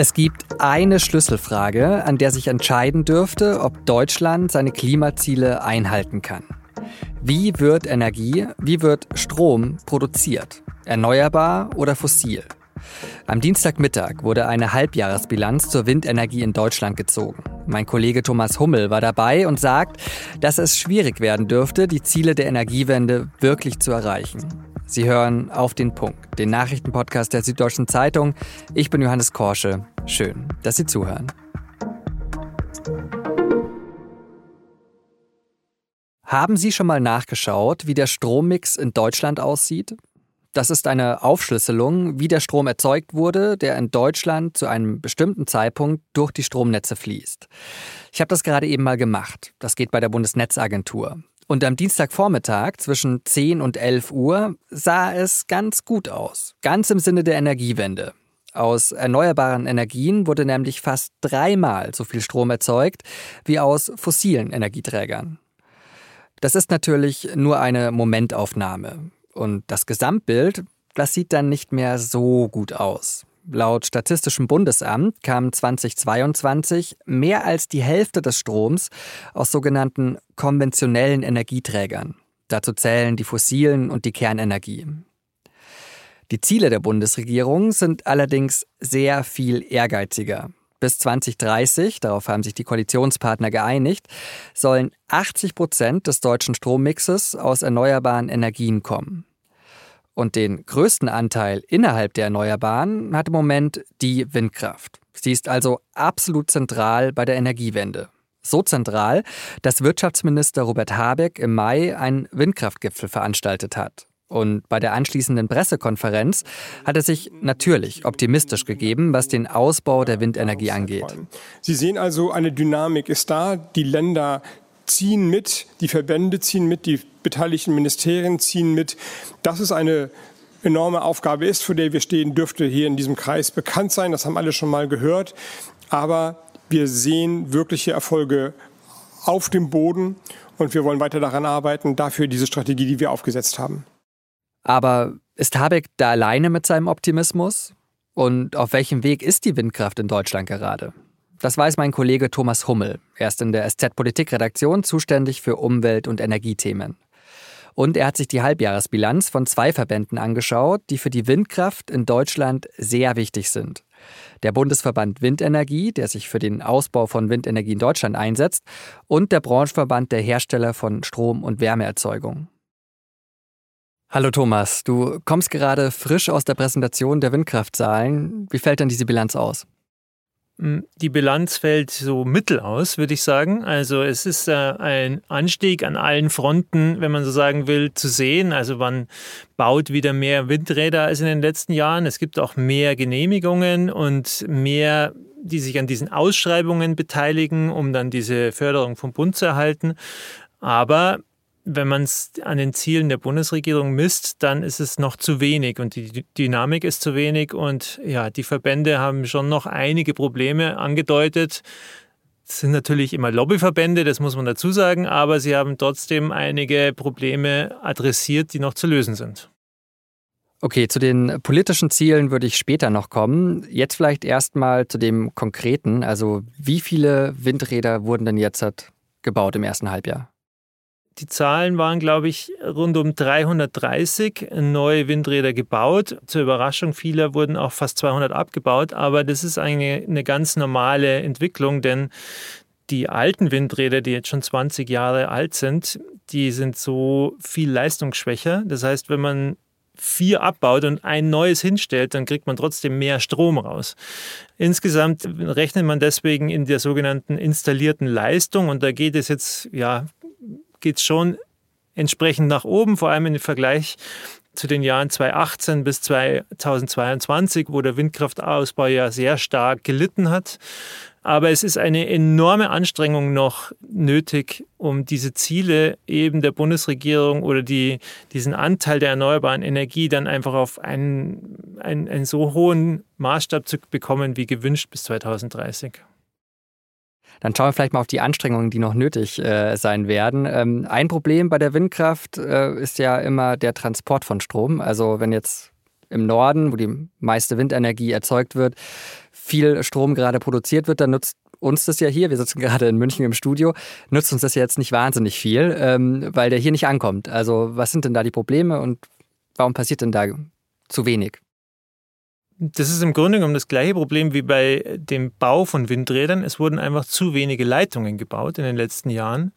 Es gibt eine Schlüsselfrage, an der sich entscheiden dürfte, ob Deutschland seine Klimaziele einhalten kann. Wie wird Energie, wie wird Strom produziert? Erneuerbar oder fossil? Am Dienstagmittag wurde eine Halbjahresbilanz zur Windenergie in Deutschland gezogen. Mein Kollege Thomas Hummel war dabei und sagt, dass es schwierig werden dürfte, die Ziele der Energiewende wirklich zu erreichen. Sie hören auf den Punkt, den Nachrichtenpodcast der Süddeutschen Zeitung. Ich bin Johannes Korsche. Schön, dass Sie zuhören. Haben Sie schon mal nachgeschaut, wie der Strommix in Deutschland aussieht? Das ist eine Aufschlüsselung, wie der Strom erzeugt wurde, der in Deutschland zu einem bestimmten Zeitpunkt durch die Stromnetze fließt. Ich habe das gerade eben mal gemacht. Das geht bei der Bundesnetzagentur. Und am Dienstagvormittag zwischen 10 und 11 Uhr sah es ganz gut aus. Ganz im Sinne der Energiewende. Aus erneuerbaren Energien wurde nämlich fast dreimal so viel Strom erzeugt wie aus fossilen Energieträgern. Das ist natürlich nur eine Momentaufnahme. Und das Gesamtbild, das sieht dann nicht mehr so gut aus. Laut Statistischem Bundesamt kam 2022 mehr als die Hälfte des Stroms aus sogenannten konventionellen Energieträgern. Dazu zählen die fossilen und die Kernenergie. Die Ziele der Bundesregierung sind allerdings sehr viel ehrgeiziger. Bis 2030, darauf haben sich die Koalitionspartner geeinigt, sollen 80 Prozent des deutschen Strommixes aus erneuerbaren Energien kommen. Und den größten Anteil innerhalb der Erneuerbaren hat im Moment die Windkraft. Sie ist also absolut zentral bei der Energiewende. So zentral, dass Wirtschaftsminister Robert Habeck im Mai einen Windkraftgipfel veranstaltet hat. Und bei der anschließenden Pressekonferenz hat er sich natürlich optimistisch gegeben, was den Ausbau der Windenergie angeht. Sie sehen also, eine Dynamik ist da. Die Länder ziehen mit, die Verbände ziehen mit, die beteiligten Ministerien ziehen mit. Dass es eine enorme Aufgabe ist, vor der wir stehen, dürfte hier in diesem Kreis bekannt sein. Das haben alle schon mal gehört. Aber wir sehen wirkliche Erfolge auf dem Boden und wir wollen weiter daran arbeiten, dafür diese Strategie, die wir aufgesetzt haben. Aber ist Habeck da alleine mit seinem Optimismus? Und auf welchem Weg ist die Windkraft in Deutschland gerade? Das weiß mein Kollege Thomas Hummel. Er ist in der SZ-Politikredaktion zuständig für Umwelt- und Energiethemen. Und er hat sich die Halbjahresbilanz von zwei Verbänden angeschaut, die für die Windkraft in Deutschland sehr wichtig sind. Der Bundesverband Windenergie, der sich für den Ausbau von Windenergie in Deutschland einsetzt, und der Branchenverband der Hersteller von Strom- und Wärmeerzeugung. Hallo Thomas, du kommst gerade frisch aus der Präsentation der Windkraftzahlen. Wie fällt denn diese Bilanz aus? Hm, die Bilanz fällt so mittel aus, würde ich sagen. Also es ist äh, ein Anstieg an allen Fronten, wenn man so sagen will, zu sehen. Also man baut wieder mehr Windräder als in den letzten Jahren. Es gibt auch mehr Genehmigungen und mehr die sich an diesen Ausschreibungen beteiligen, um dann diese Förderung vom Bund zu erhalten. Aber wenn man es an den Zielen der Bundesregierung misst, dann ist es noch zu wenig und die Dynamik ist zu wenig und ja, die Verbände haben schon noch einige Probleme angedeutet. Es sind natürlich immer Lobbyverbände, das muss man dazu sagen, aber sie haben trotzdem einige Probleme adressiert, die noch zu lösen sind. Okay, zu den politischen Zielen würde ich später noch kommen. Jetzt vielleicht erstmal zu dem konkreten. Also, wie viele Windräder wurden denn jetzt gebaut im ersten Halbjahr? Die Zahlen waren, glaube ich, rund um 330 neue Windräder gebaut. Zur Überraschung vieler wurden auch fast 200 abgebaut, aber das ist eine, eine ganz normale Entwicklung, denn die alten Windräder, die jetzt schon 20 Jahre alt sind, die sind so viel leistungsschwächer. Das heißt, wenn man vier abbaut und ein neues hinstellt, dann kriegt man trotzdem mehr Strom raus. Insgesamt rechnet man deswegen in der sogenannten installierten Leistung und da geht es jetzt ja geht es schon entsprechend nach oben, vor allem im Vergleich zu den Jahren 2018 bis 2022, wo der Windkraftausbau ja sehr stark gelitten hat. Aber es ist eine enorme Anstrengung noch nötig, um diese Ziele eben der Bundesregierung oder die, diesen Anteil der erneuerbaren Energie dann einfach auf einen, einen, einen so hohen Maßstab zu bekommen wie gewünscht bis 2030. Dann schauen wir vielleicht mal auf die Anstrengungen, die noch nötig äh, sein werden. Ähm, ein Problem bei der Windkraft äh, ist ja immer der Transport von Strom. Also wenn jetzt im Norden, wo die meiste Windenergie erzeugt wird, viel Strom gerade produziert wird, dann nutzt uns das ja hier, wir sitzen gerade in München im Studio, nutzt uns das ja jetzt nicht wahnsinnig viel, ähm, weil der hier nicht ankommt. Also was sind denn da die Probleme und warum passiert denn da zu wenig? Das ist im Grunde genommen das gleiche Problem wie bei dem Bau von Windrädern. Es wurden einfach zu wenige Leitungen gebaut in den letzten Jahren.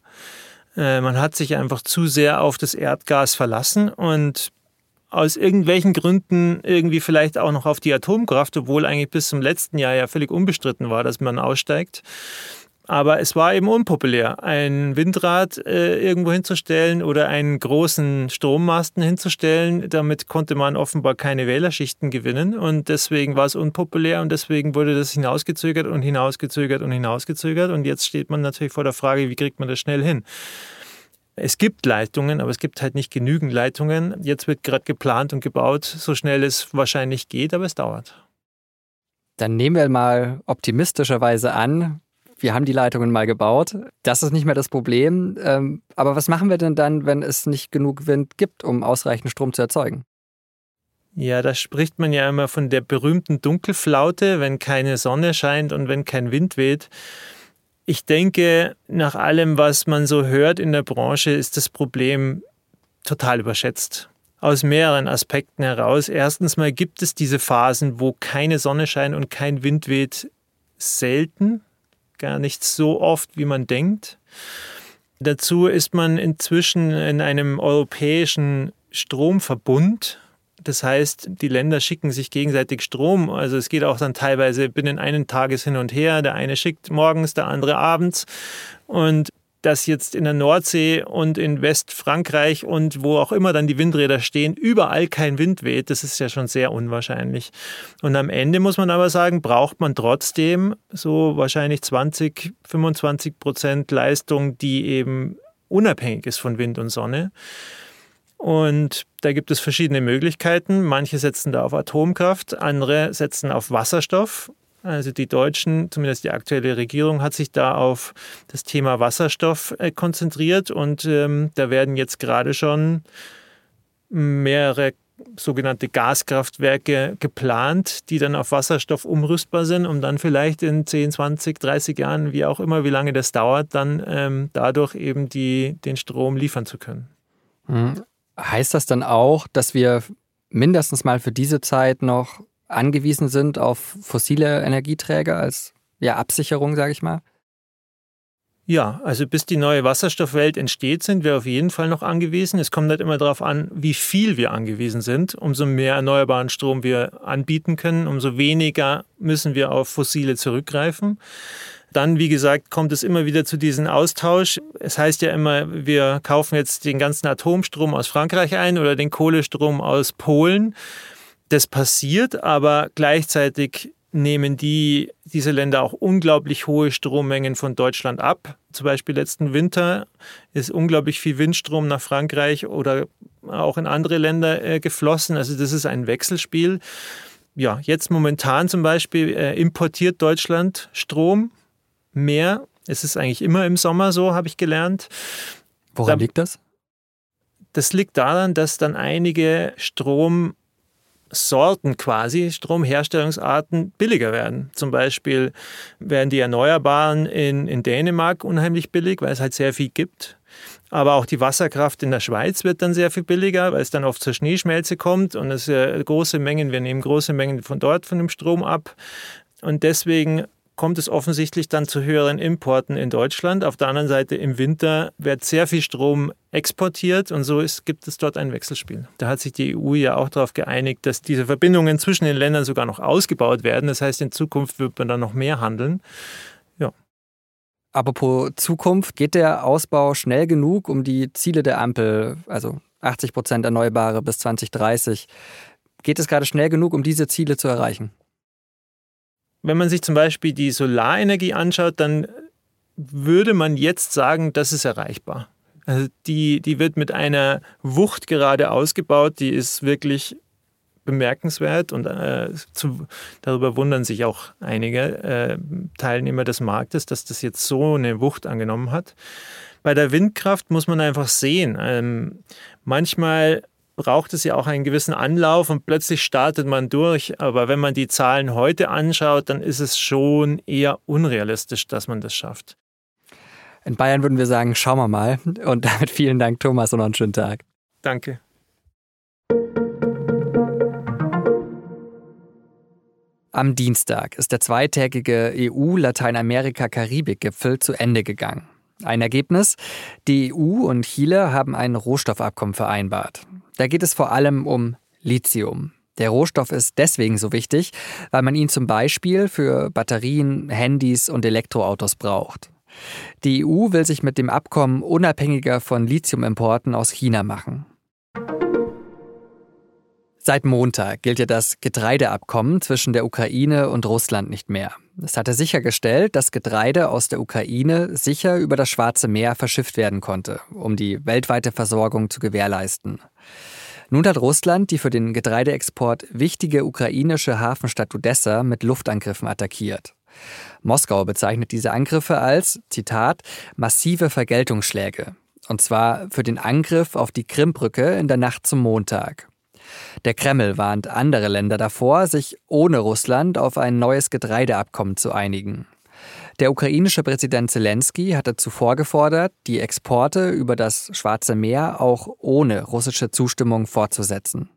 Äh, man hat sich einfach zu sehr auf das Erdgas verlassen und aus irgendwelchen Gründen irgendwie vielleicht auch noch auf die Atomkraft, obwohl eigentlich bis zum letzten Jahr ja völlig unbestritten war, dass man aussteigt. Aber es war eben unpopulär, ein Windrad äh, irgendwo hinzustellen oder einen großen Strommasten hinzustellen. Damit konnte man offenbar keine Wählerschichten gewinnen und deswegen war es unpopulär und deswegen wurde das hinausgezögert und hinausgezögert und hinausgezögert. Und jetzt steht man natürlich vor der Frage, wie kriegt man das schnell hin? Es gibt Leitungen, aber es gibt halt nicht genügend Leitungen. Jetzt wird gerade geplant und gebaut, so schnell es wahrscheinlich geht, aber es dauert. Dann nehmen wir mal optimistischerweise an, wir haben die Leitungen mal gebaut. Das ist nicht mehr das Problem. Ähm, aber was machen wir denn dann, wenn es nicht genug Wind gibt, um ausreichend Strom zu erzeugen? Ja, da spricht man ja immer von der berühmten Dunkelflaute, wenn keine Sonne scheint und wenn kein Wind weht. Ich denke, nach allem, was man so hört in der Branche, ist das Problem total überschätzt. Aus mehreren Aspekten heraus. Erstens mal gibt es diese Phasen, wo keine Sonne scheint und kein Wind weht, selten. Gar nicht so oft, wie man denkt. Dazu ist man inzwischen in einem europäischen Stromverbund das heißt, die Länder schicken sich gegenseitig Strom. Also es geht auch dann teilweise binnen einen Tages hin und her. Der eine schickt morgens, der andere abends. Und dass jetzt in der Nordsee und in Westfrankreich und wo auch immer dann die Windräder stehen, überall kein Wind weht, das ist ja schon sehr unwahrscheinlich. Und am Ende muss man aber sagen, braucht man trotzdem so wahrscheinlich 20, 25 Prozent Leistung, die eben unabhängig ist von Wind und Sonne. Und da gibt es verschiedene Möglichkeiten. Manche setzen da auf Atomkraft, andere setzen auf Wasserstoff. Also die Deutschen, zumindest die aktuelle Regierung, hat sich da auf das Thema Wasserstoff äh, konzentriert und ähm, da werden jetzt gerade schon mehrere sogenannte Gaskraftwerke geplant, die dann auf Wasserstoff umrüstbar sind, um dann vielleicht in 10, 20, 30 Jahren, wie auch immer, wie lange das dauert, dann ähm, dadurch eben die, den Strom liefern zu können. Mhm. Heißt das dann auch, dass wir mindestens mal für diese Zeit noch angewiesen sind auf fossile Energieträger als ja, Absicherung, sage ich mal? Ja, also bis die neue Wasserstoffwelt entsteht, sind wir auf jeden Fall noch angewiesen. Es kommt halt immer darauf an, wie viel wir angewiesen sind. Umso mehr erneuerbaren Strom wir anbieten können, umso weniger müssen wir auf fossile zurückgreifen. Dann, wie gesagt, kommt es immer wieder zu diesem Austausch. Es heißt ja immer, wir kaufen jetzt den ganzen Atomstrom aus Frankreich ein oder den Kohlestrom aus Polen. Das passiert, aber gleichzeitig nehmen die, diese Länder auch unglaublich hohe Strommengen von Deutschland ab. Zum Beispiel letzten Winter ist unglaublich viel Windstrom nach Frankreich oder auch in andere Länder äh, geflossen. Also das ist ein Wechselspiel. Ja, jetzt momentan zum Beispiel äh, importiert Deutschland Strom mehr. Es ist eigentlich immer im Sommer so, habe ich gelernt. Woran da, liegt das? Das liegt daran, dass dann einige Stromsorten quasi, Stromherstellungsarten billiger werden. Zum Beispiel werden die Erneuerbaren in, in Dänemark unheimlich billig, weil es halt sehr viel gibt. Aber auch die Wasserkraft in der Schweiz wird dann sehr viel billiger, weil es dann oft zur Schneeschmelze kommt und es äh, große Mengen, wir nehmen große Mengen von dort von dem Strom ab. Und deswegen kommt es offensichtlich dann zu höheren Importen in Deutschland. Auf der anderen Seite im Winter wird sehr viel Strom exportiert und so ist, gibt es dort ein Wechselspiel. Da hat sich die EU ja auch darauf geeinigt, dass diese Verbindungen zwischen den Ländern sogar noch ausgebaut werden. Das heißt, in Zukunft wird man dann noch mehr handeln. Ja. Apropos Zukunft, geht der Ausbau schnell genug, um die Ziele der Ampel, also 80 Prozent Erneuerbare bis 2030, geht es gerade schnell genug, um diese Ziele zu erreichen? Wenn man sich zum Beispiel die Solarenergie anschaut, dann würde man jetzt sagen, das ist erreichbar. Also die, die wird mit einer Wucht gerade ausgebaut, die ist wirklich bemerkenswert und äh, zu, darüber wundern sich auch einige äh, Teilnehmer des Marktes, dass das jetzt so eine Wucht angenommen hat. Bei der Windkraft muss man einfach sehen, ähm, manchmal braucht es ja auch einen gewissen Anlauf und plötzlich startet man durch. Aber wenn man die Zahlen heute anschaut, dann ist es schon eher unrealistisch, dass man das schafft. In Bayern würden wir sagen, schauen wir mal. Und damit vielen Dank, Thomas, und noch einen schönen Tag. Danke. Am Dienstag ist der zweitägige EU-Lateinamerika-Karibik-Gipfel zu Ende gegangen. Ein Ergebnis? Die EU und Chile haben ein Rohstoffabkommen vereinbart. Da geht es vor allem um Lithium. Der Rohstoff ist deswegen so wichtig, weil man ihn zum Beispiel für Batterien, Handys und Elektroautos braucht. Die EU will sich mit dem Abkommen unabhängiger von Lithiumimporten aus China machen. Seit Montag gilt ja das Getreideabkommen zwischen der Ukraine und Russland nicht mehr. Es hatte sichergestellt, dass Getreide aus der Ukraine sicher über das Schwarze Meer verschifft werden konnte, um die weltweite Versorgung zu gewährleisten. Nun hat Russland die für den Getreideexport wichtige ukrainische Hafenstadt Odessa mit Luftangriffen attackiert. Moskau bezeichnet diese Angriffe als, Zitat, massive Vergeltungsschläge. Und zwar für den Angriff auf die Krimbrücke in der Nacht zum Montag. Der Kreml warnt andere Länder davor, sich ohne Russland auf ein neues Getreideabkommen zu einigen. Der ukrainische Präsident Zelensky hatte zuvor gefordert, die Exporte über das Schwarze Meer auch ohne russische Zustimmung fortzusetzen.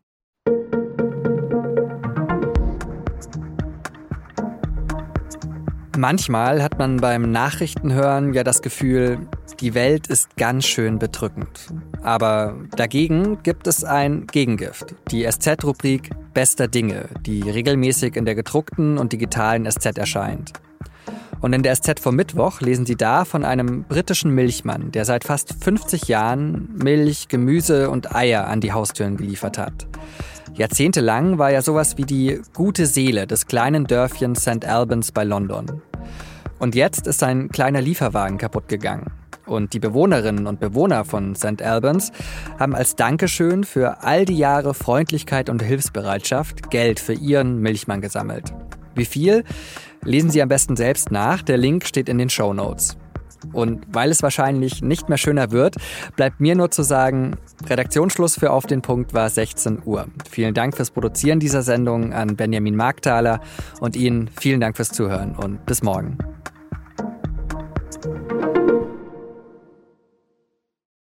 Manchmal hat man beim Nachrichtenhören ja das Gefühl, die Welt ist ganz schön bedrückend. Aber dagegen gibt es ein Gegengift, die SZ-Rubrik Bester Dinge, die regelmäßig in der gedruckten und digitalen SZ erscheint. Und in der SZ vom Mittwoch lesen Sie da von einem britischen Milchmann, der seit fast 50 Jahren Milch, Gemüse und Eier an die Haustüren geliefert hat. Jahrzehntelang war er sowas wie die gute Seele des kleinen Dörfchens St. Albans bei London. Und jetzt ist ein kleiner Lieferwagen kaputt gegangen. Und die Bewohnerinnen und Bewohner von St. Albans haben als Dankeschön für all die Jahre Freundlichkeit und Hilfsbereitschaft Geld für ihren Milchmann gesammelt. Wie viel? Lesen Sie am besten selbst nach. Der Link steht in den Show Notes. Und weil es wahrscheinlich nicht mehr schöner wird, bleibt mir nur zu sagen, Redaktionsschluss für Auf den Punkt war 16 Uhr. Vielen Dank fürs Produzieren dieser Sendung an Benjamin Markthaler und Ihnen vielen Dank fürs Zuhören und bis morgen.